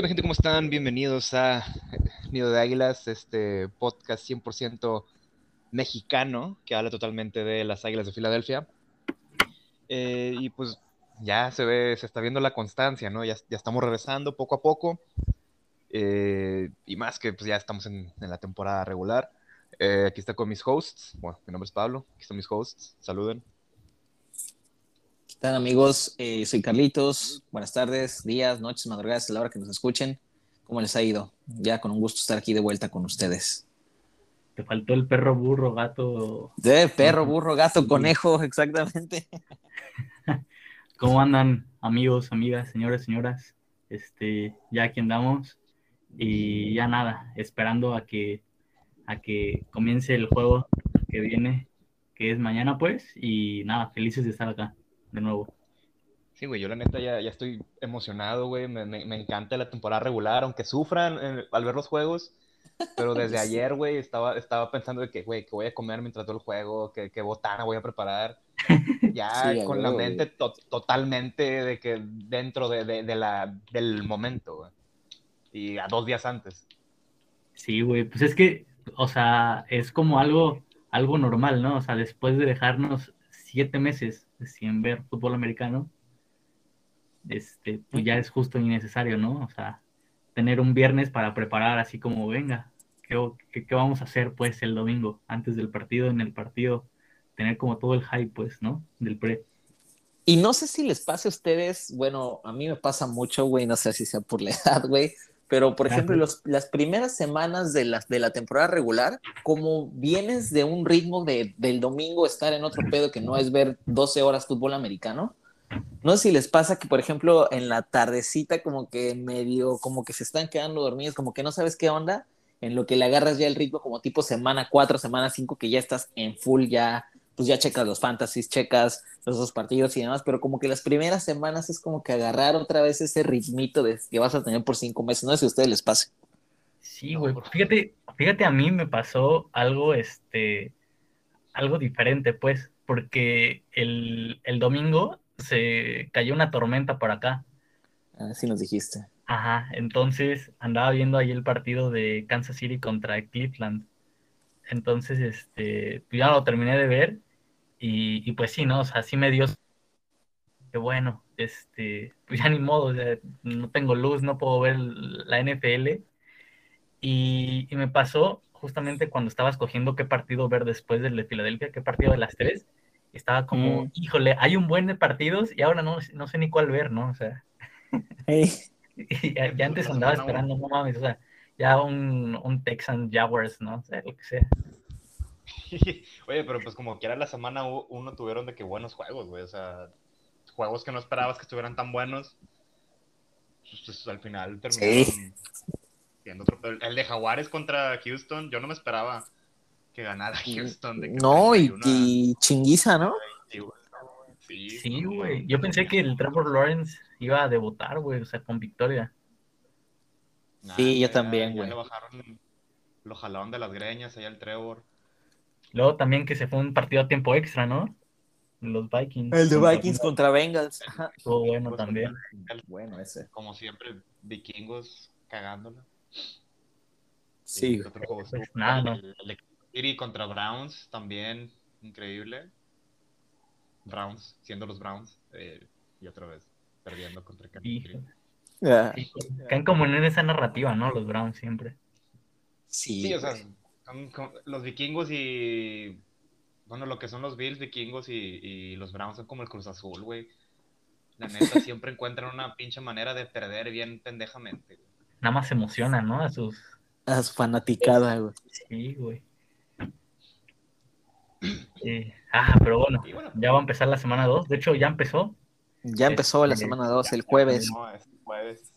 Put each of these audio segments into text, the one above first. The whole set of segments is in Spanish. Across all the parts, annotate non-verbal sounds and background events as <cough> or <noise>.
¿Qué gente? ¿Cómo están? Bienvenidos a Nido de Águilas, este podcast 100% mexicano que habla totalmente de las Águilas de Filadelfia. Eh, y pues ya se ve, se está viendo la constancia, ¿no? Ya, ya estamos regresando poco a poco. Eh, y más que pues ya estamos en, en la temporada regular. Eh, aquí está con mis hosts. Bueno, mi nombre es Pablo. Aquí están mis hosts. Saluden. ¿Qué tal amigos? Eh, soy Carlitos. Buenas tardes, días, noches, madrugadas, a la hora que nos escuchen. ¿Cómo les ha ido? Ya con un gusto estar aquí de vuelta con ustedes. Te faltó el perro, burro, gato. De perro, burro, gato, conejo, <laughs> exactamente. <laughs> ¿Cómo andan amigos, amigas, señores, señoras? Este, ya aquí andamos y ya nada, esperando a que a que comience el juego que viene, que es mañana pues, y nada, felices de estar acá de nuevo. Sí, güey, yo la neta ya, ya estoy emocionado, güey. Me, me, me encanta la temporada regular, aunque sufran eh, al ver los juegos. Pero desde <laughs> Sí. ayer, güey, estaba, estaba pensando de que, güey, que voy a comer mientras todo el juego, que, que botana voy a preparar. <laughs> Ya Sí, con la huevo, mente to- totalmente de que dentro de, de, de la, del momento, güey. Y a dos días antes. Sí, güey, pues es que, o sea, es como algo, algo normal, ¿no? O sea, después de dejarnos siete meses sin ver fútbol americano, este, pues ya es justo y necesario, ¿no? O sea, tener un viernes para preparar así como, venga, ¿qué, qué, qué vamos a hacer pues el domingo, antes del partido, en el partido, tener como todo el hype, pues, ¿no? Del pre. Y no sé si les pase a ustedes, bueno, a mí me pasa mucho, güey, no sé si sea por la <laughs> edad, güey, pero por ejemplo, los, las primeras semanas de la, de la temporada regular, como vienes de un ritmo de, del domingo estar en otro pedo que no es ver 12 horas fútbol americano, no sé si les pasa que, por ejemplo, en la tardecita como que medio, como que se están quedando dormidos, como que no sabes qué onda, en lo que le agarras ya el ritmo como tipo semana 4, semana 5, que ya estás en full, ya, pues ya checas los fantasies, checas los dos partidos y demás, pero como que las primeras semanas es como que agarrar otra vez ese ritmito de, que vas a tener por cinco meses, no sé si a ustedes les pase. Sí, güey. Fíjate, fíjate, a mí me pasó algo, este, algo diferente, pues, porque el, el domingo se cayó una tormenta por acá. Así nos dijiste. Ajá, entonces andaba viendo ahí el partido de Kansas City contra Cleveland. Entonces, este, pues ya lo terminé de ver y, y pues sí, ¿no? O sea, sí me dio que bueno, este, <laughs> pues ya ni modo, o sea, no tengo luz, no puedo ver la NFL. Y, y me pasó justamente cuando estaba escogiendo qué partido ver después del de Filadelfia, qué partido de las tres. Estaba como, Mm. híjole, hay un buen de partidos y ahora no, no sé ni cuál ver, ¿no? O sea, <laughs> Hey. y ya, ya antes Esa andaba esperando, no mames, o sea, ya un, un Texan Jaguars, ¿no? O sea, lo que sea. <laughs> Oye, pero pues como quiera la semana uno tuvieron de que buenos juegos, güey. O sea, juegos que no esperabas que estuvieran tan buenos. Pues, pues, al final terminaron siendo otro pedo. El de Jaguares contra Houston, yo no me esperaba que ganara Houston. De que No, y, 31 a y chinguiza, ¿no? 20, güey. Sí, Sí, no, güey. Yo pensé que el Trevor Lawrence iba a debutar, güey, o sea, con victoria. Nah, Sí, yo ya- también, ya güey. le bajaron, lo jalaron de las greñas allá el Trevor. Luego también que se fue un partido a tiempo extra, ¿no? Los Vikings. El de Vikings contra Bengals. Estuvo bueno también. Bueno, ese. Como siempre, vikingos cagándola. Sí, ¿qué otro juego Pues nada, no. El, el de City contra Browns, también increíble. Browns, siendo los Browns, eh, y otra vez perdiendo contra Kansas City. Ah, Sí, caen como en esa narrativa, ¿no? Los Browns siempre. sí, Sí, o sea, los vikingos y. Bueno, lo que son los Bills, vikingos y, y los Browns son como el Cruz Azul, güey. La neta, <laughs> siempre encuentran una pinche manera de perder bien pendejamente. güey. Nada más se emocionan, ¿no? A sus. A su fanaticada, güey. Sí, güey. Sí. Ah, pero bueno, bueno, ya va a empezar la semana 2. De hecho, ya empezó. Ya empezó la Este, semana 2, ya- el jueves. terminó, es jueves.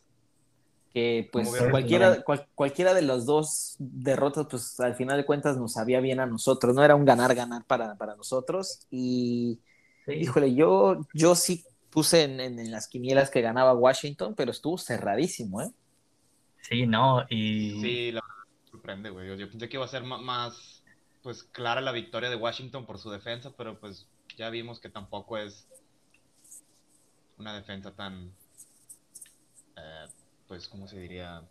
Que pues cualquiera, cual- cualquiera de las dos derrotas, pues al final de cuentas nos sabía bien a nosotros, no era un ganar-ganar para, para nosotros. Y Sí. híjole, yo, yo sí puse en, en- en las quinielas que ganaba Washington, pero estuvo cerradísimo, ¿eh? Sí, no, y Sí, la verdad sorprende, güey. Yo, yo pensé que iba a ser ma- más, pues, clara la victoria de Washington por su defensa, pero pues ya vimos que tampoco es una defensa tan, eh, pues, ¿cómo se diría?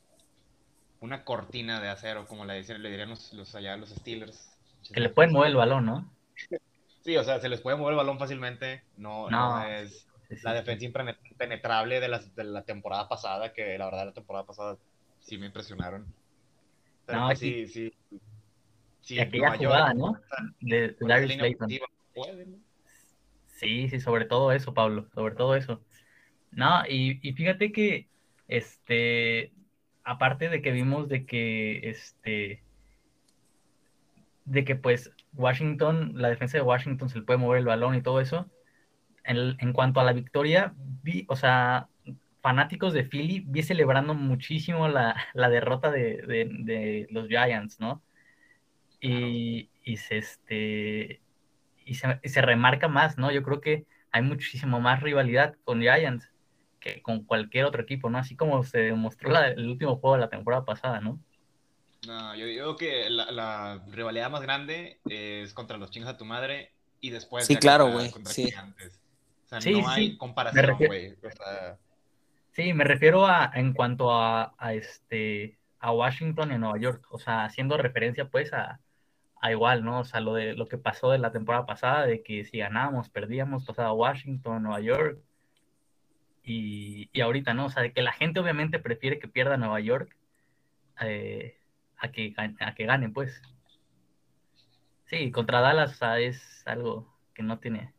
Una cortina de acero, como le, dicen, le dirían los, los allá los Steelers. Que le pueden mover el balón, ¿no? Sí, o sea, se les puede mover el balón fácilmente. No, no, es la defensa impenetrable de la, de la temporada pasada, que la verdad la temporada pasada sí me impresionaron. Pero no, sí, sí. sí. Y aquella jugada, ¿no? De, Darius Slayton. Sí, sí, sobre todo eso, Pablo, sobre todo eso. No, y, y fíjate que, este, aparte de que vimos de que, este, de que pues Washington, la defensa de Washington se le puede mover el balón y todo eso, en, cuanto a la victoria, vi, o sea, fanáticos de Philly vi celebrando muchísimo la, la derrota de, de, de, los Giants, ¿no? Y, y se, este, y se, se, remarca más, ¿no? Yo creo que hay muchísimo más rivalidad con Giants que con cualquier otro equipo, ¿no? Así como se demostró la, el último juego de la temporada pasada, ¿no? No, yo digo que la, la rivalidad más grande es contra los chingas a tu madre y después sí, claro, güey. Sí. O sea, sí, no hay comparación, güey. O sea, Sí, me refiero a en cuanto a, a, este a Washington y Nueva York, o sea, haciendo referencia pues a, a, igual, ¿no? O sea, lo de lo que pasó de la temporada pasada, de que si ganábamos, perdíamos, pasaba Washington, Nueva York, y, y, ahorita, ¿no? O sea, de que la gente obviamente prefiere que pierda Nueva York eh, a, que, a que gane, pues. Sí, contra Dallas, o sea, es algo que no tiene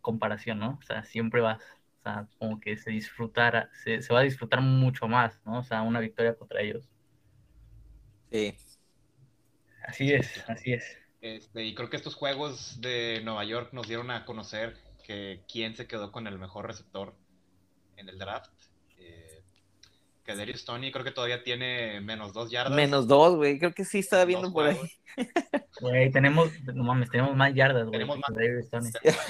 comparación, ¿no? O sea, siempre vas o sea, como que se disfrutara, se, se, va a disfrutar mucho más, ¿no? O sea, una victoria contra ellos. Sí. Así es, así es. Este, y creo que estos juegos de Nueva York nos dieron a conocer que quién se quedó con el mejor receptor en el draft. Eh, que Darius Tony creo que todavía tiene menos dos yardas. Menos dos, güey. Creo que sí estaba viendo por ahí. <laughs> Güey, tenemos, no mames, tenemos más yardas, güey. Tenemos más,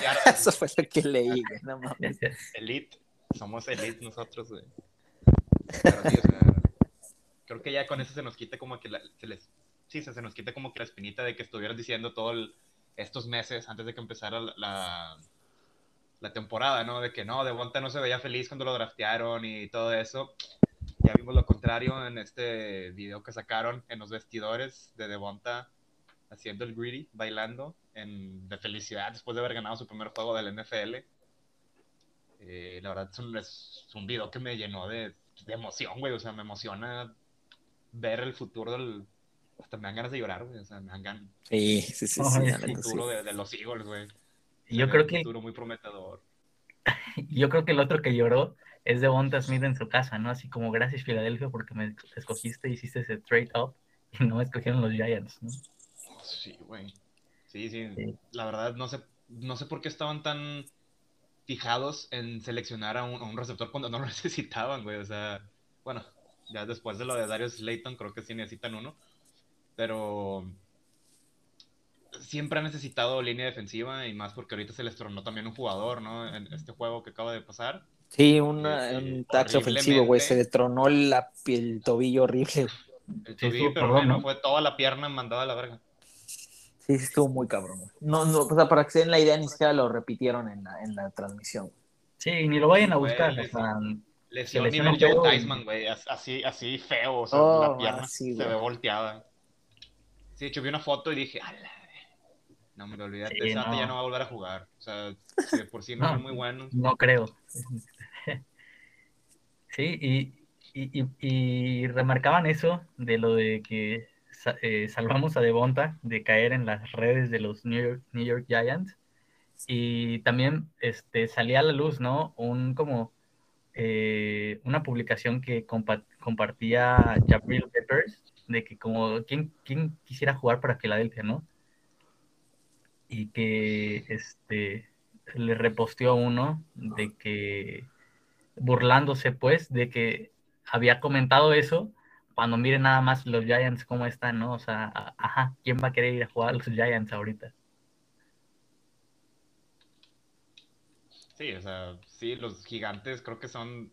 yardas. <laughs> Eso fue lo que leí, güey. No mames. <laughs> Elite. Somos elite nosotros, güey. Pero sí, o sea, creo que ya con eso se nos quita como que la, se les, sí, se, se nos quita como que la espinita de que estuvieras diciendo todos estos meses antes de que empezara la, la, temporada, ¿no? De que no, De Devonta no se veía feliz cuando lo draftearon y todo eso. Ya vimos lo contrario en este video que sacaron en los vestidores de Devonta haciendo el greedy, bailando en, de felicidad después de haber ganado su primer juego del NFL. Eh, la verdad es un, es un, video que me llenó de, de emoción, güey. O sea, me emociona ver el futuro del... Hasta me dan ganas de llorar, güey. O sea, me dan ganas... Sí, sí, sí. sí el futuro sí. De, de, los Eagles, güey. Yo creo que... Futuro muy prometedor. <laughs> Yo creo que el otro que lloró es de Bonta Smith en su casa, ¿no? Así como gracias Filadelfia porque me escogiste, hiciste ese trade up y no me escogieron los Giants, ¿no? Sí, güey. Sí, sí, sí, La verdad, no sé, no sé por qué estaban tan fijados en seleccionar a un, a un, receptor cuando no lo <laughs> necesitaban, güey. O sea, bueno, ya después de lo de Darius Slayton, creo que sí necesitan uno. Pero siempre ha necesitado línea defensiva y más porque ahorita se les tronó también un jugador, ¿no? En este juego que acaba de pasar. Sí, una, un tax ofensivo, güey. Se le tronó la, el tobillo horrible. El tobillo, sí, pero perdón, no fue toda la pierna mandada a la verga. Sí, estuvo muy cabrón. No, no, o sea, para que se den la idea, ni siquiera lo repitieron en la, en la transmisión. Sí, ni lo vayan a buscar. Wey, o sea, lesión nivel Joe Theismann, güey. Así, así feo, o sea, oh, la pierna sí, se ve volteada. Sí, de hecho, vi una foto y dije, ¡ala! No me lo olvidé, sí, esa no. ya no va a volver a jugar. O sea, si de por sí no, no son muy buenos. No creo. <laughs> sí, y, y, y, y remarcaban eso de lo de que eh, salvamos a Devonta de caer en las redes de los New York, New York Giants. Y también este, salía a la luz, ¿no? Un como eh, una publicación que compa compartía Jabril Peppers de que como ¿quién, quién quisiera jugar para Filadelfia, ¿no? Y que este le reposteó uno de que burlándose pues de que había comentado eso cuando miren nada más los Giants cómo están, ¿no? O sea, ajá, ¿quién va a querer ir a jugar a los Giants ahorita? Sí, o sea, sí, los gigantes creo que son,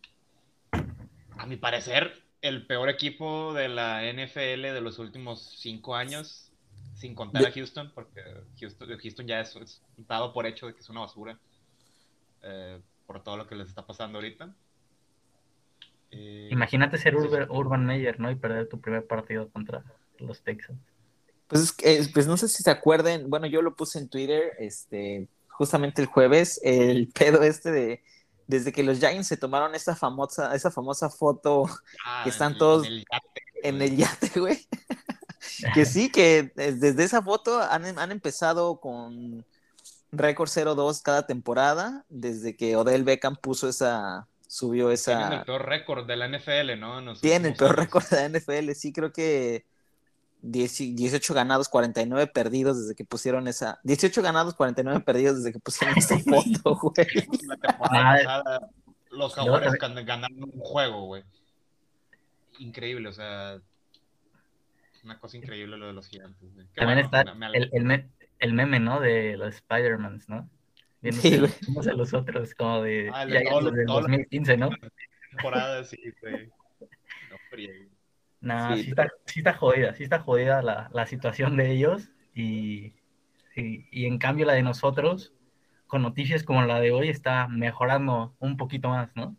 a mi parecer, el peor equipo de la NFL de los últimos cinco años, sin contar a Houston, porque Houston, Houston ya es, es, dado por hecho de que es una basura eh, por todo lo que les está pasando ahorita. Eh, Imagínate ser sí, sí. Urban, Urban Meyer, ¿no? Y perder tu primer partido contra los Texans. Pues, es que, eh, pues no sé si se acuerden, bueno, yo lo puse en Twitter, este, justamente el jueves, el <laughs> pedo este de, desde que los Giants se tomaron esa famosa, esa famosa foto Ah, que están en- todos en el yate, en güey. el yate, güey. Que sí, que des- desde esa foto han, han empezado con récord 0-2 cada temporada, desde que Odell Beckham puso esa, subió Tienen el esa... peor récord de la NFL, ¿no? En los Tiene el peor récord de la NFL, sí, creo que 10 18 ganados, 49 perdidos desde que pusieron esa... 18 ganados, 49 perdidos desde que pusieron <laughs> esa foto, güey. La temporada Ah, pasada, los Jaguares ganaron un juego, güey. Increíble, o sea. Una cosa increíble lo de los gigantes. güey. Qué También bueno, está me- me alegra. el, el, me- el meme, ¿no? De los Spider-Mans, ¿no? Viéndose Sí, a los otros, como de Ah, del todos los- 2015, ¿no? <laughs> temporada, sí, güey. No. No, Sí, sí, está, sí está jodida, sí está jodida la, la situación de ellos y, y, y en cambio la de nosotros, con noticias como la de hoy, está mejorando un poquito más, ¿no?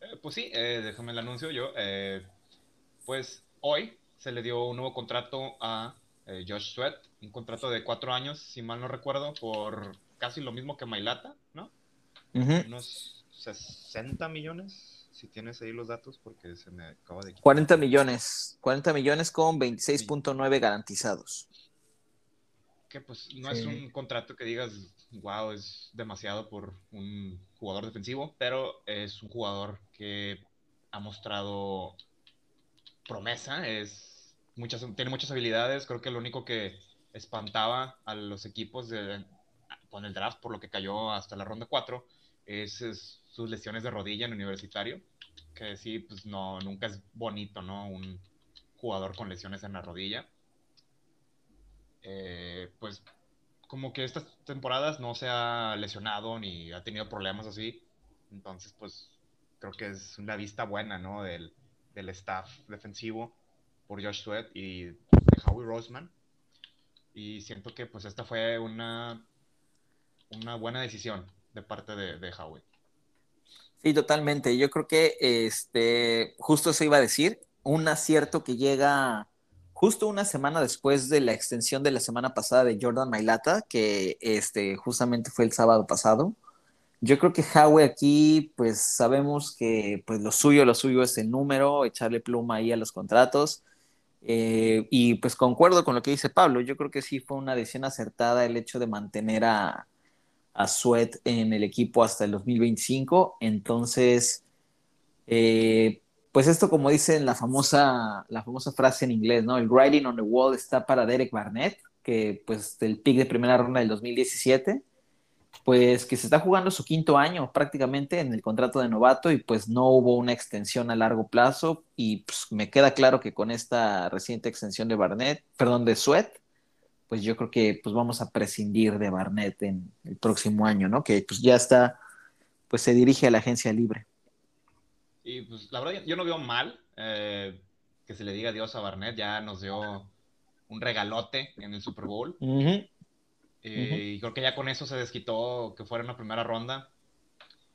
Eh, pues sí, eh, déjame el anuncio yo. eh, pues hoy se le dio un nuevo contrato a eh, Josh Sweat, un contrato de cuatro años, si mal no recuerdo, por casi lo mismo que Mailata, ¿no? Unos 60 millones, si tienes ahí los datos, porque se me acaba de... 40 millones, 40 millones con 26.9 garantizados. Que pues no es un contrato que digas, wow, es demasiado por un jugador defensivo, pero es un jugador que ha mostrado promesa, es muchas, tiene muchas habilidades, creo que lo único que espantaba a los equipos de, con el draft, por lo que cayó hasta la ronda 4, es, sus lesiones de rodilla en universitario, que sí, pues no, nunca es bonito, ¿no? Un jugador con lesiones en la rodilla. Eh, pues como que estas temporadas no se ha lesionado ni ha tenido problemas así. Entonces, pues creo que es una vista buena, ¿no? Del, del staff defensivo por Josh Sweat y de Howie Roseman. Y siento que pues esta fue una, una buena decisión de parte de, de Howie. Sí, totalmente. Yo creo que este, justo eso iba a decir, un acierto que llega justo una semana después de la extensión de la semana pasada de Jordan Mailata, que este, justamente fue el sábado pasado. Yo creo que Howie aquí, pues sabemos que pues lo suyo, lo suyo es el número, echarle pluma ahí a los contratos. Eh, y pues concuerdo con lo que dice Pablo, yo creo que sí fue una decisión acertada el hecho de mantener a, a Sweat en el equipo hasta el 2025. Entonces, eh, pues esto como dicen la famosa, la famosa frase en inglés, ¿no? El writing on the wall está para Derek Barnett, que pues del pick de primera ronda del 2017, pues que se está jugando su quinto año prácticamente en el contrato de novato y pues no hubo una extensión a largo plazo y pues me queda claro que con esta reciente extensión de Barnett, perdón, de Sweat, pues yo creo que pues vamos a prescindir de Barnett en el próximo año, ¿no? Que pues ya está, pues se dirige a la agencia libre. Y pues la verdad yo no veo mal eh, que se le diga adiós a Barnett, ya nos dio un regalote en el Super Bowl. Ujú. Eh, Y creo que ya con eso se desquitó que fuera una primera ronda.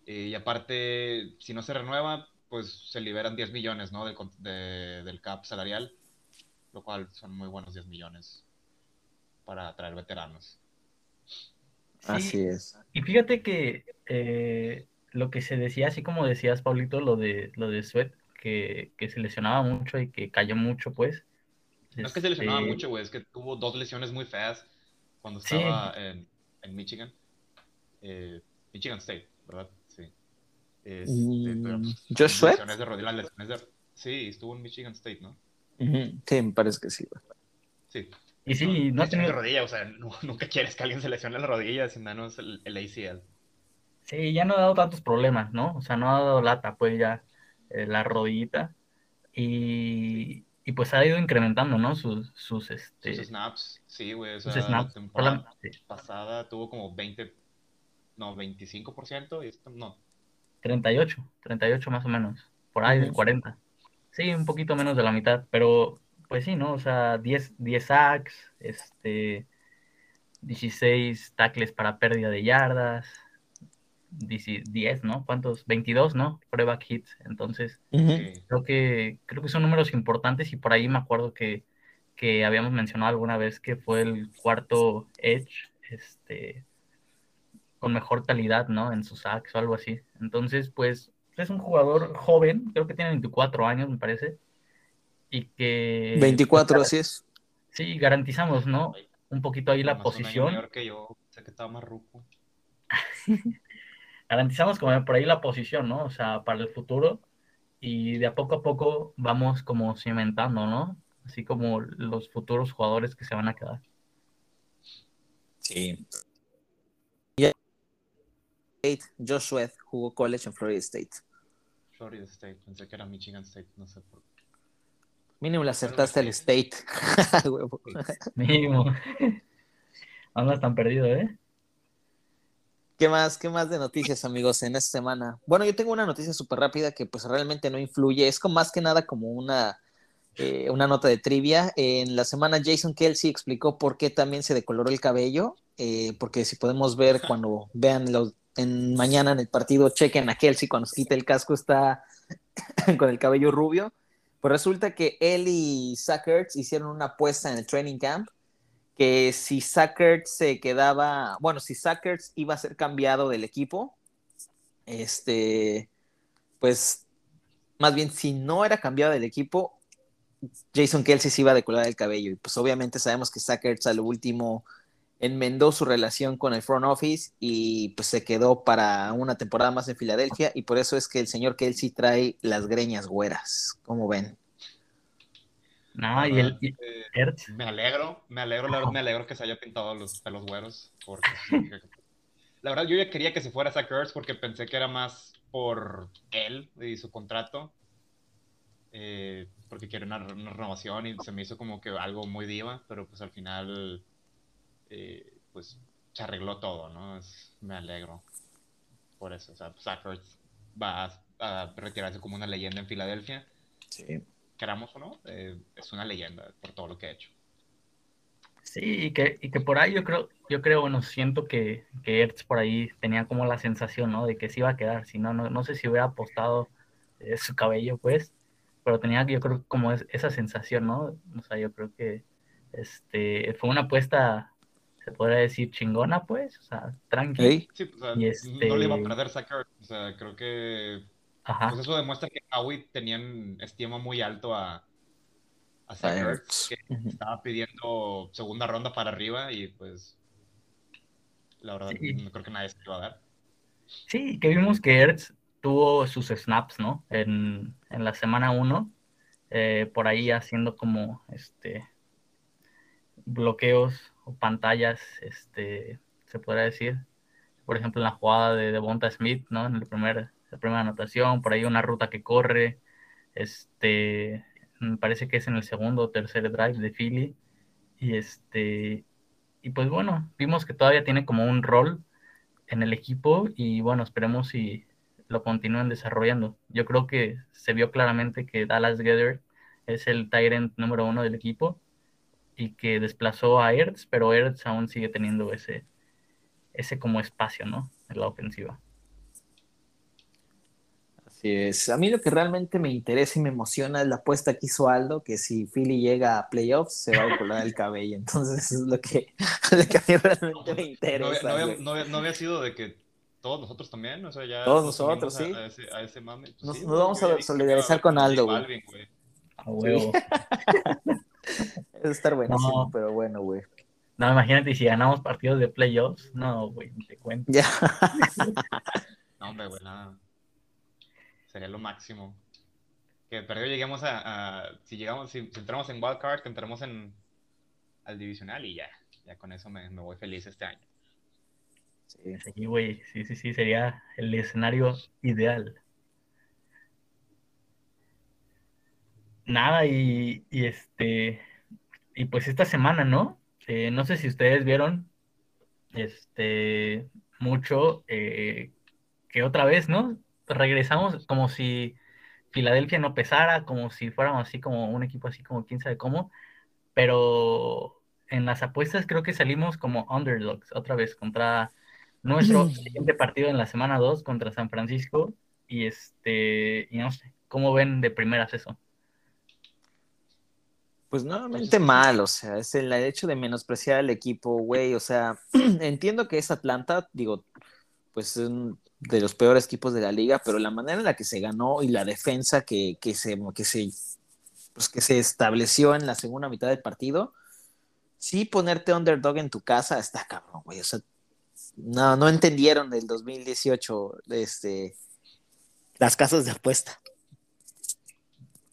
Eh, y aparte, si no se renueva, pues se liberan 10 millones, ¿no? Del, con- de- del cap salarial, lo cual son muy buenos 10 millones para traer veteranos. Sí, Así es. Y fíjate que eh, lo que se decía, así como decías, Pablito, lo de lo de Sweat, que, que se lesionaba mucho y que cayó mucho, pues. No es que se lesionaba Este, mucho, güey, es que tuvo dos lesiones muy feas cuando Sí. estaba en, en Michigan. Eh, Michigan State, ¿verdad? Sí. Este, Mm, pero, pues, ¿Josh las lesiones de rodilla, las lesiones de- Sí, estuvo en Michigan State, ¿no? Sí, me parece que sí. Sí. Y sí, no de tenido, rodilla, o sea, no- <laughs> nunca quieres que alguien se lesione la rodilla, sin menos el, el ACL. sí, ya no ha dado tantos problemas, ¿no? O sea, no ha dado lata, pues ya eh, la rodillita. Y, y pues ha ido incrementando, ¿no? Sus, sus, este, Sus snaps, sí, güey, o sus sea, la snaps. temporada Solam- sí, pasada tuvo como 20, no, 25%, y esto no. 38, 38 más o menos, por ahí del Ujú. 40. Sí, un poquito menos de la mitad, pero pues sí, ¿no? O sea, 10, 10 sacks, este, 16 tackles para pérdida de yardas, 10, ¿no? ¿Cuántos? 22, ¿no? Prueba hits. Entonces, creo que creo que son números importantes y por ahí me acuerdo que, que habíamos mencionado alguna vez que fue el cuarto Edge, este, con mejor calidad, ¿no? En sus sacks o algo así. Entonces, pues, es un jugador joven, creo que tiene 24 años, me parece, y que... 24, pues, así es. Sí, garantizamos, ¿no? Un poquito ahí la posición. que yo, sé que estaba más ruco. <laughs> garantizamos como por ahí la posición, ¿no? O sea, para el futuro. Y de a poco a poco vamos como cimentando, ¿no? Así como los futuros jugadores que se van a quedar. Sí. Josh Sweat jugó college en Florida State. Florida State, pensé que era Michigan State, no sé por qué. Mínimo le acertaste al State. <laughs> Mínimo. <laughs> Andas tan perdido, ¿eh? ¿Qué más, ¿Qué más de noticias, amigos, en esta semana? Bueno, yo tengo una noticia súper rápida que pues realmente no influye. Es como más que nada como una, eh, una nota de trivia. En la semana Jason Kelsey explicó por qué también se decoloró el cabello. Eh, porque si podemos ver cuando vean los, en mañana en el partido, chequen a Kelsey cuando se quita el casco, está <coughs> con el cabello rubio. Pues resulta que él y Sackers hicieron una apuesta en el training camp que si Sackers se quedaba, bueno, si Sackers iba a ser cambiado del equipo, este, pues más bien si no era cambiado del equipo, Jason Kelsey se iba a decolar el cabello. Y pues obviamente sabemos que Sackers a lo último enmendó su relación con el front office y pues se quedó para una temporada más en Filadelfia y por eso es que el señor Kelsey trae las greñas güeras, como ven. No, y el Me alegro, me alegro, me alegro que se haya pintado los pelos güeros. Porque, la verdad, yo ya quería que se fuera Zach Ertz porque pensé que era más por él y su contrato. Eh, porque quiere una, renovación y se me hizo como que algo muy diva, pero pues al final eh, pues se arregló todo, ¿no? me alegro por eso. O sea, Zach va a, retirarse como una leyenda en Filadelfia. Sí. Queramos o no, eh, es una leyenda por todo lo que ha hecho. Sí, y que, y que por ahí yo creo, yo creo, bueno, siento que, que Ertz por ahí tenía como la sensación, ¿no? De que se iba a quedar, si no, no, sé si hubiera apostado eh, su cabello, pues, pero tenía yo creo como esa sensación, ¿no? O sea, yo creo que este fue una apuesta se podría decir chingona, pues, o sea, tranqui. Sí, pues, y este... no le iba a perder Sacker, o sea, creo que Ajá. pues eso demuestra que Howie tenían estima muy alto a, a que estaba pidiendo segunda ronda para arriba y pues la verdad no creo que nadie se lo iba a dar. Sí, que vimos que Ertz tuvo sus snaps, ¿no? En, en la semana 1, eh, por ahí haciendo como este bloqueos o pantallas, este, se podría decir. Por ejemplo, en la jugada de Devonta Smith, ¿no? En el primer, la primera anotación, por ahí una ruta que corre, este, me parece que es en el segundo o tercer drive de Philly. Y este, y pues bueno, vimos que todavía tiene como un rol en el equipo y bueno, esperemos si lo continúen desarrollando. Yo creo que se vio claramente que Dallas Gather es el Tyrant número uno del equipo y que desplazó a Ertz, pero Ertz aún sigue teniendo ese, ese como espacio, ¿no? En la ofensiva. Así es. A mí lo que realmente me interesa y me emociona es la apuesta que hizo Aldo, que si Philly llega a playoffs se va a colar el cabello. Entonces es <laughs> lo que, a mí realmente me interesa. No había, sido de que todos nosotros también, o sea, ya todos nosotros, sí. A ese, a ese mame. Pues nos, vamos a solidarizar con Aldo, güey. A huevo. Es <laughs> estar buenísimo, pero bueno, güey. No, imagínate si ganamos partidos de playoffs. No, güey, te cuento. Ya. no, hombre, güey, nada. Sería lo máximo. Que perdió lleguemos a, si llegamos, si, entramos en wildcard, que entremos en al divisional y ya. Ya con eso me, voy feliz este año. Sí, güey, sí, sí, sí, sería el escenario ideal. Nada, y, y este, y pues esta semana, ¿no? Eh, no sé si ustedes vieron este mucho eh, que otra vez, ¿no? Regresamos como si Filadelfia no pesara, como si fuéramos así como un equipo así como quién sabe cómo, pero en las apuestas creo que salimos como underdogs otra vez contra nuestro <laughs> siguiente partido en la semana 2 contra San Francisco. Y este, y no sé, ¿cómo ven de primeras eso? Pues nuevamente mal, o sea, es el hecho de menospreciar al equipo, güey, o sea, <clears throat> entiendo que es Atlanta, digo, pues es de los peores equipos de la liga, pero la manera en la que se ganó y la defensa que, que se, que se, pues que se estableció en la segunda mitad del partido, sí ponerte underdog en tu casa está cabrón, güey, o sea, no, no entendieron del 2018 este, las casas de apuesta.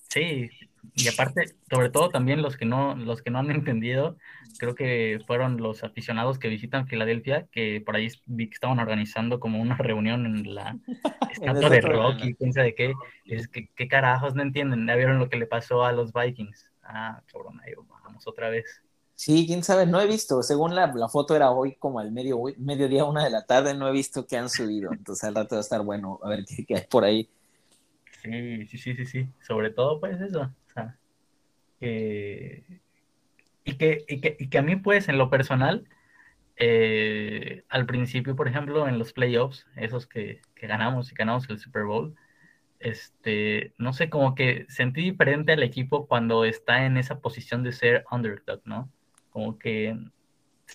Sí, y aparte, sobre todo también los que no, los que no han <laughs> entendido, creo que fueron los aficionados que visitan Filadelfia, que por ahí vi que estaban organizando como una reunión en la <laughs> estatua de Rocky, piensa de qué, es que qué carajos no entienden, ya vieron lo que le pasó a los Vikings. Ah, cabrón, ahí vamos otra vez. Sí, quién sabe, no he visto, según la, la foto era hoy como al medio, mediodía, una de la tarde, no he visto que han subido, entonces al rato va a estar bueno, a ver qué, qué hay por ahí. Sí, sí, sí, sí, sí, sobre todo pues eso, y, que, y, que, y que a mí, pues, en lo personal, eh, al principio, por ejemplo, en los playoffs, esos que, que, ganamos y ganamos el Super Bowl, este, no sé, como que sentí diferente al equipo cuando está en esa posición de ser underdog, ¿no? Como que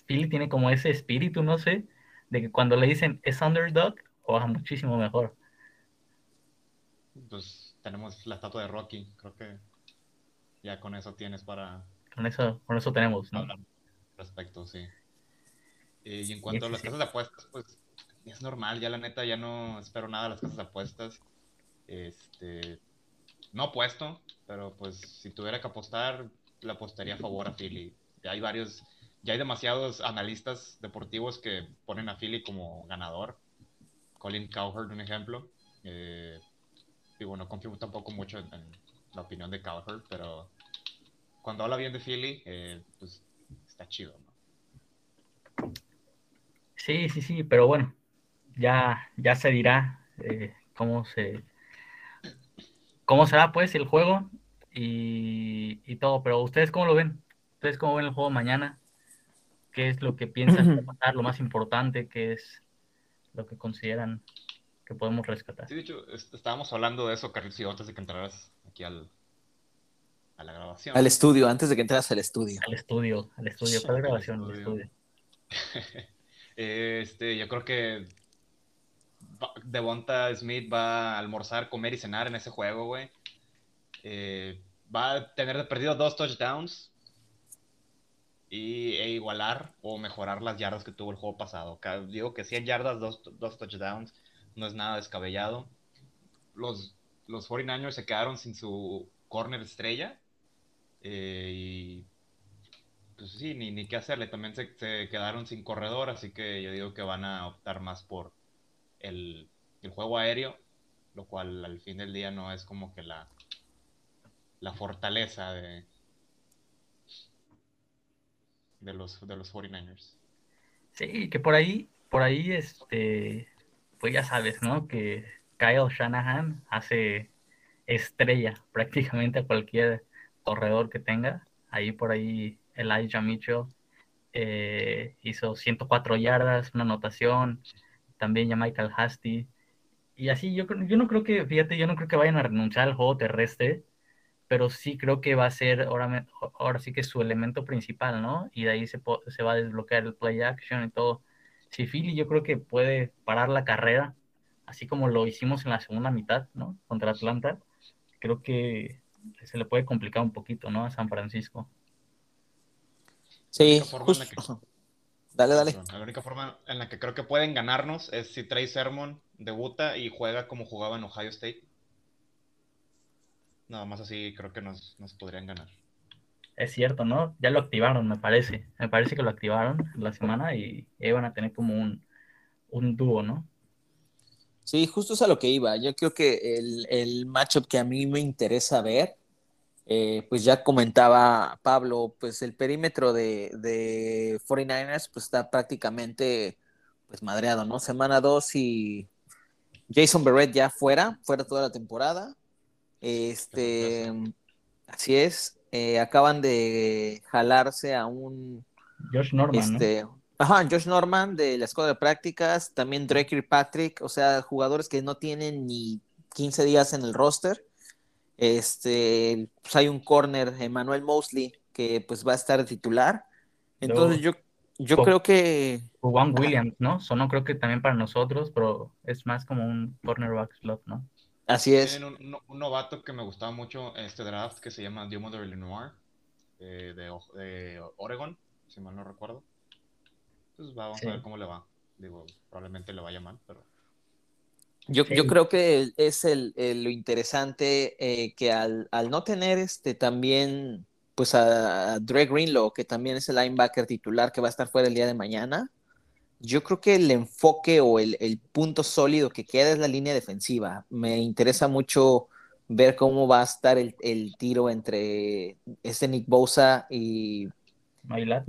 Philly tiene como ese espíritu, no sé, de que cuando le dicen es underdog, juega muchísimo mejor. Pues tenemos la estatua de Rocky, creo que ya con eso tienes para... Con eso, con eso tenemos, ¿no? Respecto, sí. Eh, y en cuanto a las casas de apuestas, pues es normal, ya la neta ya no espero nada de las casas de apuestas. Este, no apuesto, pero pues si tuviera que apostar, le apostaría a favor a Philly. Ya hay varios, ya hay demasiados analistas deportivos que ponen a Philly como ganador. Colin Cowherd, un ejemplo. Eh, y bueno, confío tampoco mucho en, la opinión de Cowherd, pero cuando habla bien de Philly, eh, pues está chido, ¿no? Sí, sí, sí, pero bueno, ya, ya se dirá eh, cómo se cómo será pues el juego y, y, todo, pero ustedes cómo lo ven, ustedes cómo ven el juego mañana, qué es lo que piensan pasar, lo más importante, qué es lo que consideran que podemos rescatar. Sí, de hecho, estábamos hablando de eso, Carlos, antes de que entraras aquí al, a la grabación. Al estudio, antes de que entras al estudio. Al estudio, al estudio. ¿Cuál grabación? Al estudio. <laughs> este, yo creo que Devonta Smith va a almorzar, comer y cenar en ese juego, güey. Eh, va a tener de perdido dos touchdowns y, e igualar o mejorar las yardas que tuvo el juego pasado. Digo que 100 yardas, dos, dos touchdowns, no es nada descabellado. Los, los 49ers se quedaron sin su corner estrella eh, y pues sí, ni, ni qué hacerle. También se, quedaron sin corredor, así que yo digo que van a optar más por el, juego aéreo, lo cual al fin del día no es como que la, la fortaleza de, de los, de los 49ers. Sí, que por ahí, por ahí, este, pues ya sabes, ¿no? Que Kyle Shanahan hace estrella prácticamente a cualquier corredor que tenga. Ahí por ahí Elijah Mitchell eh, hizo 104 yardas, una anotación. También ya Michael Hasty. Y así, yo, yo no creo que, fíjate, yo no creo que vayan a renunciar al juego terrestre, pero sí creo que va a ser ahora, ahora sí que su elemento principal, ¿no? Y de ahí se, se va a desbloquear el play action y todo. Si Philly yo creo que puede parar la carrera, así como lo hicimos en la segunda mitad, ¿no? Contra Atlanta, creo que se le puede complicar un poquito, ¿no? A San Francisco. Sí, <laughs> Dale, dale. La única forma en la que creo que pueden ganarnos es si Trey Sermon debuta y juega como jugaba en Ohio State. Nada más así creo que nos, podrían ganar. Es cierto, ¿no? Ya lo activaron, me parece. Me parece que lo activaron la semana y iban a tener como un, un dúo, ¿no? Sí, justo es a lo que iba. Yo creo que el, el matchup que a mí me interesa ver, eh, pues ya comentaba Pablo, pues el perímetro de, de 49ers pues está prácticamente pues madreado, ¿no? Semana 2 y Jason Barrett ya fuera, fuera toda la temporada. Este, así es. Eh, acaban de jalarse a un Josh Norman. Este, Ajá, Josh Norman de la escuela de prácticas, también Drake Patrick, o sea, jugadores que no tienen ni 15 días en el roster. Este, pues hay un corner, Emmanuel Mosley, que pues va a estar titular. Entonces yo, yo creo que... Juan Williams, ¿no? Sonó creo que también para nosotros, pero es más como un cornerback slot, ¿no? Así es. Tienen un, novato que me gustaba mucho en este draft que se llama Diomodor Lenoir eh, de, de Oregon, si mal no recuerdo. Pues vamos a ver cómo le va. Digo, probablemente le vaya mal, pero. Yo, yo creo que es el, lo interesante eh, que al, al, no tener este también, pues a, Dre Greenlow, que también es el linebacker titular que va a estar fuera el día de mañana, yo creo que el enfoque o el, el punto sólido que queda es la línea defensiva. Me interesa mucho ver cómo va a estar el, el tiro entre este Nick Bosa y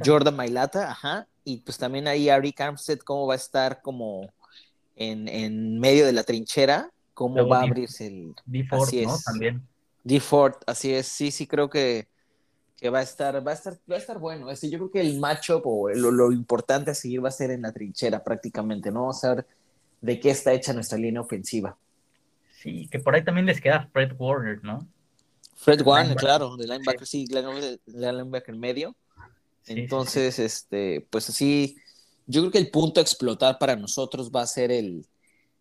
Jordan Mailata, ajá, y pues también ahí Rick Armstead, cómo va a estar como en, medio de la trinchera, cómo va a abrirse el... D así ¿no? También. D Ford, así es, sí, sí creo que, que, va a estar, va a estar, va a estar bueno. Es yo creo que el matchup o lo, importante a seguir va a ser en la trinchera prácticamente, ¿no? Vamos a ver de qué está hecha nuestra línea ofensiva. Sí, que por ahí también les queda Fred Warner, ¿no? Fred Warner, claro, de linebacker, sí, de linebacker medio. Entonces, este, pues así, yo creo que el punto a explotar para nosotros va a ser el,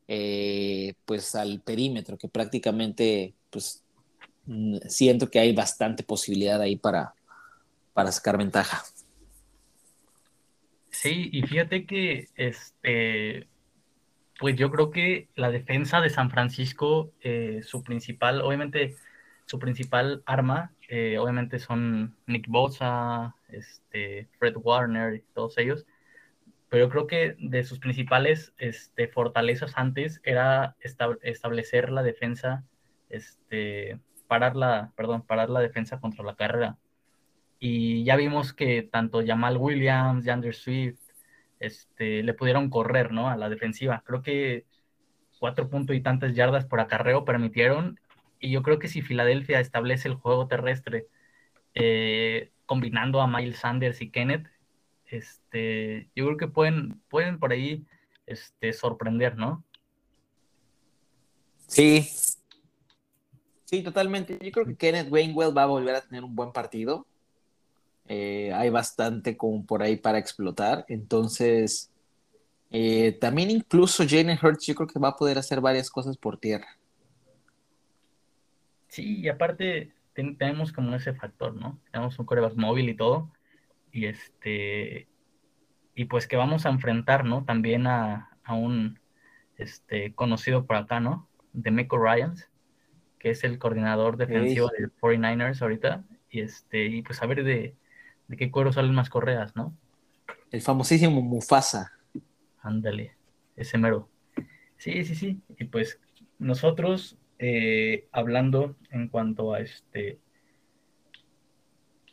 eh, pues al perímetro, que prácticamente, pues siento que hay bastante posibilidad ahí para, para sacar ventaja. Sí, y fíjate que este, pues yo creo que la defensa de San Francisco, eh, su principal, obviamente, su principal arma, eh, obviamente son Nick Bosa, este, Fred Warner y todos ellos, pero creo que de sus principales este, fortalezas antes era establecer la defensa, este, parar la, perdón, parar la defensa contra la carrera. Y ya vimos que tanto Jamal Williams, Yander Swift, este, le pudieron correr, ¿no? A la defensiva. Creo que cuatro puntos y tantas yardas por acarreo permitieron. Y yo creo que si Filadelfia establece el juego terrestre eh, combinando a Miles Sanders y Kenneth, este, yo creo que pueden, pueden por ahí este, sorprender, ¿no? Sí. Sí, totalmente. Yo creo que Kenneth Wainwell va a volver a tener un buen partido. Eh, hay bastante como por ahí para explotar. Entonces, eh, también incluso Jalen Hurts, yo creo que va a poder hacer varias cosas por tierra. Sí, y aparte, tenemos como ese factor, ¿no? Tenemos un coreback móvil y todo. Y este. Y pues que vamos a enfrentar, ¿no? También a, un este, conocido por acá, ¿no? De Miko Ryans, que es el coordinador defensivo de 49ers ahorita. Y este, y pues a ver de, de qué cuero salen más correas, ¿no? El famosísimo Mufasa. Ándale, ese mero. Sí, sí, sí. Y pues nosotros eh, hablando en cuanto a este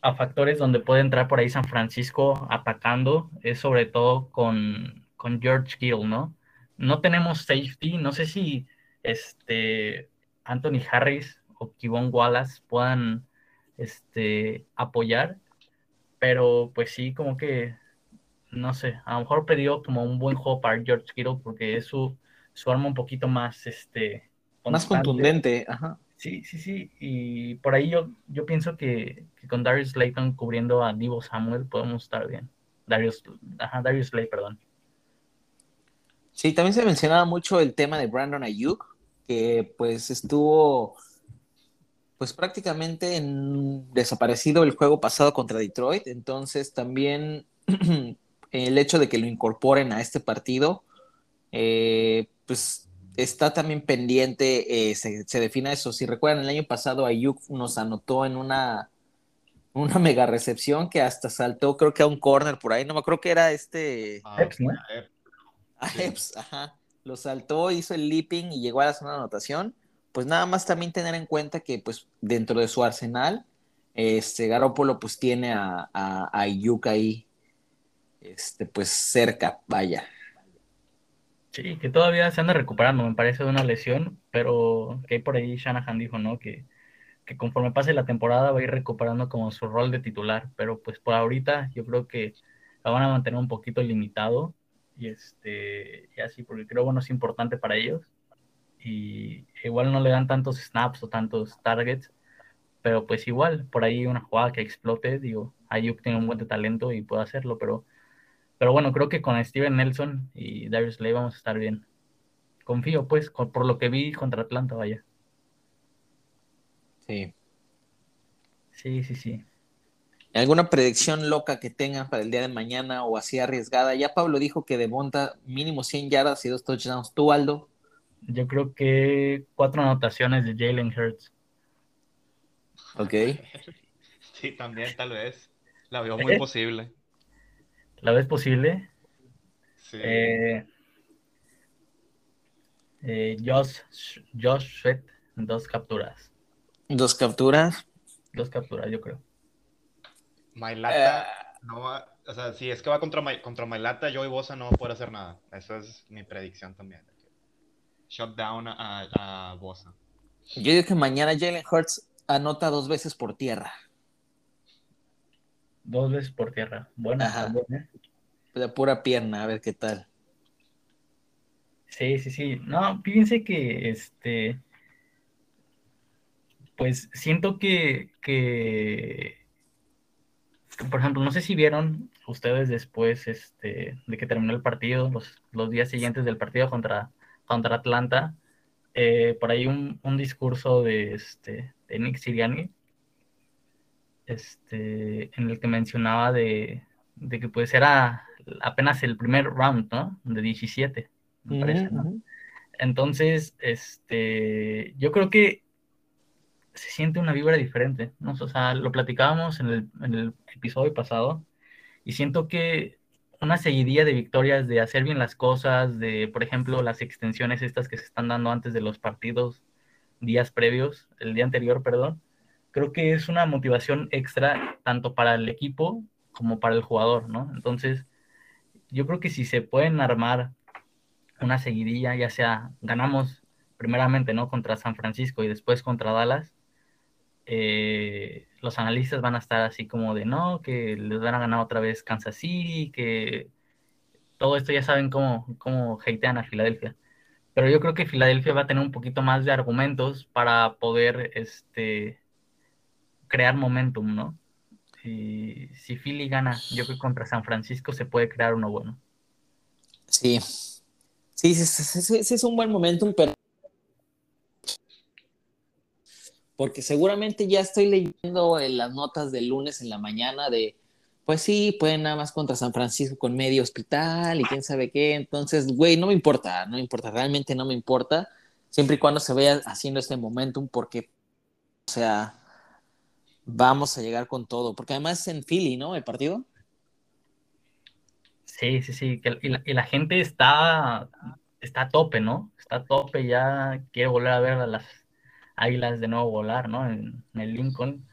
a factores donde puede entrar por ahí San Francisco atacando, es sobre todo con, con George Kittle, ¿no? No tenemos safety, no sé si este Anthony Harris o Kivon Wallace puedan este, apoyar, pero pues sí, como que, no sé, a lo mejor perdió como un buen juego para George Kittle porque es su, su arma un poquito más, este, más contundente, ajá. Sí, sí, sí. Y por ahí yo, yo pienso que, con Darius Layton cubriendo a Divo Samuel podemos estar bien. Darius, ajá, Darius Lay, perdón. Sí, también se mencionaba mucho el tema de Brandon Ayuk, que pues estuvo pues prácticamente desaparecido el juego pasado contra Detroit. Entonces también <clears throat> el hecho de que lo incorporen a este partido, eh, pues está también pendiente, eh, se, se, defina eso. Si recuerdan, el año pasado Ayuk nos anotó en una, una mega recepción que hasta saltó, creo que a un corner por ahí, no me acuerdo que era este. Ah, Epps, ¿no? A Epps, ajá. Lo saltó, hizo el leaping y llegó a la zona de anotación. Pues nada más también tener en cuenta que, pues, dentro de su arsenal, este Garópolo, pues tiene a, a, a Ayuk ahí, este, pues cerca, vaya. Sí, que todavía se anda recuperando, me parece, de una lesión, pero que por ahí Shanahan dijo, ¿no? Que, que conforme pase la temporada va a ir recuperando como su rol de titular, pero pues por ahorita yo creo que lo van a mantener un poquito limitado y este y así porque creo bueno es importante para ellos y igual no le dan tantos snaps o tantos targets pero pues igual por ahí una jugada que explote digo Ayuk tiene un buen talento y puede hacerlo pero pero bueno creo que con Steven Nelson y Darius Slay vamos a estar bien confío pues por lo que vi contra Atlanta vaya sí sí sí sí ¿Alguna predicción loca que tengan para el día de mañana o así arriesgada? Ya Pablo dijo que de monta mínimo 100 yardas y dos touchdowns. ¿Tú, Aldo? Yo creo que cuatro anotaciones de Jalen Hurts. Ok. <laughs> Sí, también tal vez. La veo muy <laughs> posible. ¿La ves posible? Sí. Eh, eh, Josh, Josh Sweat, dos capturas. ¿Dos capturas? Dos capturas, yo creo. Mailata no va, o sea, si es que va contra, contra Mailata, yo y Bosa no va a poder hacer nada. Eso es mi predicción también. Shutdown a, a Bosa. Yo digo que mañana Jalen Hurts anota dos veces por tierra. Dos veces por tierra. Bueno, también, ¿eh? De pura pierna, a ver qué tal. Sí, sí, sí. No, fíjense que este. Pues siento que, que por ejemplo, no sé si vieron ustedes después este, de que terminó el partido, los, los días siguientes del partido contra, contra Atlanta, eh, por ahí un, un, discurso de, este, de Nick Siriani, este, en el que mencionaba de, de, que pues era apenas el primer round, ¿no? De 17, me parece, ¿no? Entonces, este, yo creo que se siente una vibra diferente, ¿no? O sea, lo platicábamos en el, en el episodio pasado y siento que una seguidilla de victorias, de hacer bien las cosas, de, por ejemplo, las extensiones estas que se están dando antes de los partidos, días previos, el día anterior, perdón, creo que es una motivación extra tanto para el equipo como para el jugador, ¿no? Entonces, yo creo que si se pueden armar una seguidilla, ya sea ganamos primeramente, ¿no? Contra San Francisco y después contra Dallas, eh, los analistas van a estar así como de no, que les van a ganar otra vez Kansas City, que todo esto ya saben cómo, cómo hatean a Filadelfia. Pero yo creo que Filadelfia va a tener un poquito más de argumentos para poder este, crear momentum, ¿no? Si, si Philly gana, yo creo que contra San Francisco se puede crear uno bueno. Sí, sí, sí, sí, sí es un buen momentum, pero porque seguramente ya estoy leyendo en las notas del lunes en la mañana de, pues sí, pueden nada más contra San Francisco con medio hospital y quién sabe qué. Entonces, güey, no me importa, no me importa, realmente no me importa, siempre y cuando se vaya haciendo este momentum, porque, o sea, vamos a llegar con todo, porque además es en Philly, ¿no? El partido. Sí, sí, sí, y la, y la gente está, está a tope, ¿no? Está a tope, ya quiere volver a ver a las Águilas de nuevo volar, ¿no? En, el Lincoln.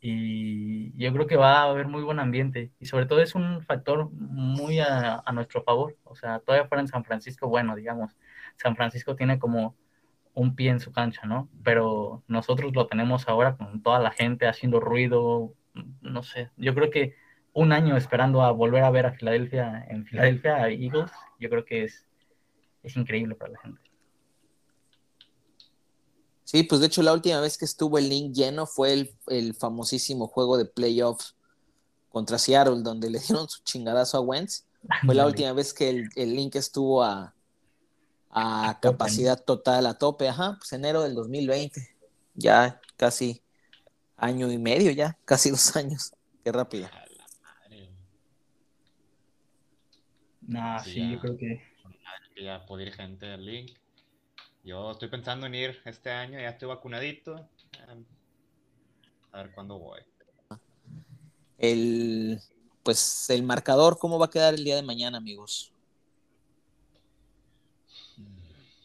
Y yo creo que va a haber muy buen ambiente. Y sobre todo es un factor muy a, nuestro favor. O sea, todavía fuera en San Francisco, bueno, digamos, San Francisco tiene como un pie en su cancha, ¿no? Pero nosotros lo tenemos ahora con toda la gente haciendo ruido, no sé, yo creo que un año esperando a volver a ver a Filadelfia en Filadelfia a Eagles, yo creo que es, es increíble para la gente. Sí, pues de hecho la última vez que estuvo el link lleno fue el, famosísimo juego de playoffs contra Seattle, donde le dieron su chingadazo a Wentz. <laughs> Fue la última vez que el, link estuvo a, capacidad total, a tope, ajá, pues enero del 2020. Ya casi año y medio, ya, casi dos años. Qué rápido. No, sí, yo creo que. Ya puede ir gente al link. Yo estoy pensando en ir este año, ya estoy vacunadito. A ver cuándo voy. El, pues el marcador, ¿cómo va a quedar el día de mañana, amigos?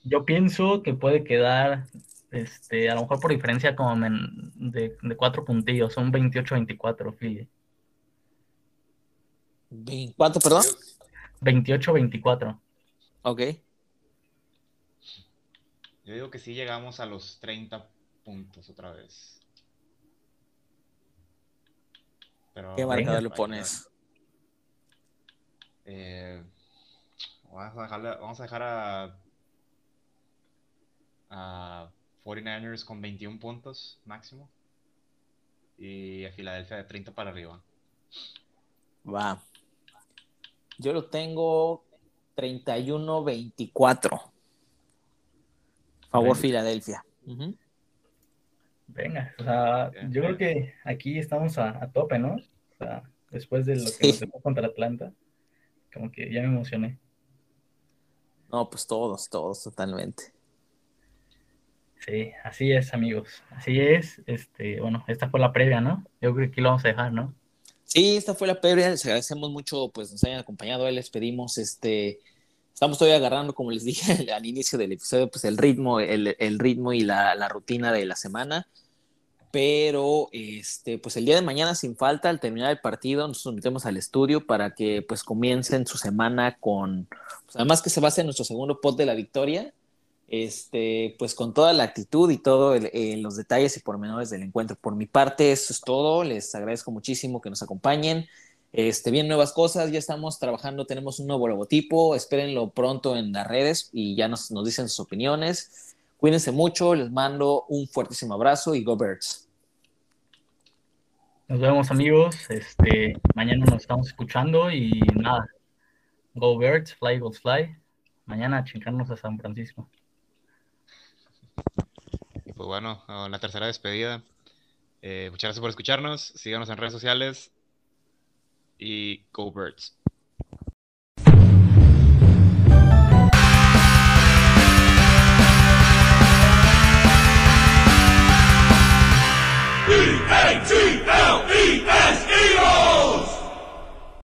Yo pienso que puede quedar, este, a lo mejor por diferencia como de, cuatro puntillos, son 28-24, Philly. ¿Cuánto, perdón? 28-24. Ok. Yo digo que sí llegamos a los 30 puntos otra vez. ¿Qué marcador le pones? Eh, vamos, a dejarle, vamos a dejar a, a 49ers con 21 puntos máximo. Y a Filadelfia de 30 para arriba. Va. Yo lo tengo 31-24. Favor, Filadelfia. Venga, o sea, yo creo que aquí estamos a, tope, ¿no? O sea, después de lo que nos nos contra Atlanta, como que ya me emocioné. No, pues todos, todos, totalmente. Sí, así es, amigos. Así es. Este, bueno, esta fue la previa, ¿no? Yo creo que aquí lo vamos a dejar, ¿no? Sí, esta fue la previa. Les agradecemos mucho, pues nos hayan acompañado. Les pedimos, este, estamos todavía agarrando, como les dije <laughs> al inicio del episodio, pues el ritmo, el, ritmo y la, la, rutina de la semana. Pero, este, pues el día de mañana, sin falta, al terminar el partido, nos metemos al estudio para que, pues, comiencen su semana con, pues, además que se base en nuestro segundo pot de la victoria este, pues con toda la actitud y todos los detalles y pormenores del encuentro. Por mi parte, eso es todo. Les agradezco muchísimo que nos acompañen. Este, bien, nuevas cosas, ya estamos trabajando, tenemos un nuevo logotipo, espérenlo pronto en las redes y ya nos, dicen sus opiniones. Cuídense mucho, les mando un fuertísimo abrazo y go Birds. Nos vemos amigos, este, mañana nos estamos escuchando y nada, go Birds, fly, Eagles fly. Mañana chingarnos a San Francisco. Pues bueno, la tercera despedida. Eh, muchas gracias por escucharnos. Síganos en redes sociales. Y Go Birds.